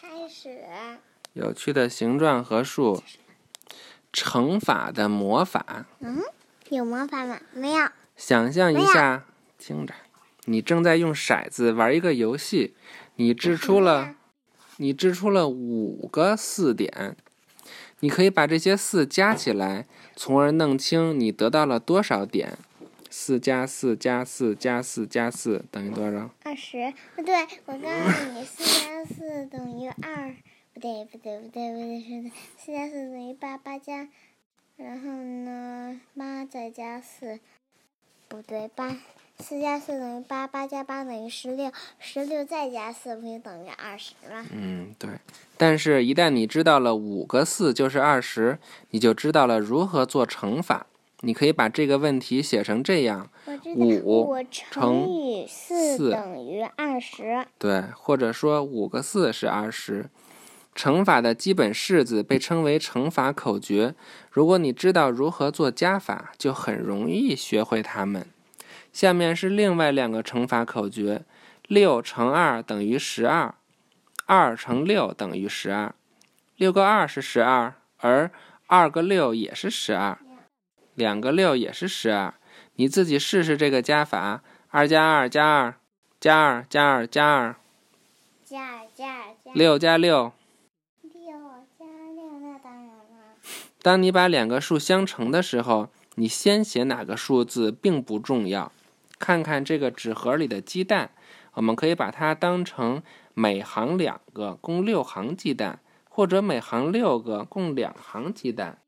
开始。有趣的形状和数，乘法的魔法。嗯，有魔法吗？没有。想象一下，听着，你正在用骰子玩一个游戏，你掷出了，你掷出了五个四点，你可以把这些四加起来，从而弄清你得到了多少点。四加四加四加四加四等于多少？二十。不对，我告诉你，四加四等于二。不对，不对，不对，不对，是的，四加四等于八，八加，然后呢，八再加四，不对，八，四加四等于八，八加八等于十六，十六再加四不就等于二十吗？嗯，对。但是，一旦你知道了五个四就是二十，你就知道了如何做乘法。你可以把这个问题写成这样：五乘以四等于二十。对，或者说五个四是二十。乘法的基本式子被称为乘法口诀。如果你知道如何做加法，就很容易学会它们。下面是另外两个乘法口诀：六乘二等于十二，二乘六等于十二。六个二是十二，而二个六也是十二。两个六也是十二，你自己试试这个加法：二加二加二，加二加二加二，加二加二加六加六，六加六，那当然了。当你把两个数相乘的时候，你先写哪个数字并不重要。看看这个纸盒里的鸡蛋，我们可以把它当成每行两个，共六行鸡蛋，或者每行六个，共两行鸡蛋。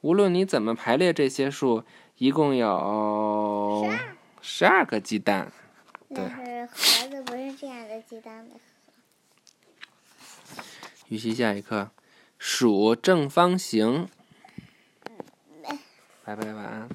无论你怎么排列这些数，一共有十二个鸡蛋。对，盒子不是这样的鸡蛋的盒。预习下一课，数正方形。拜拜，晚安。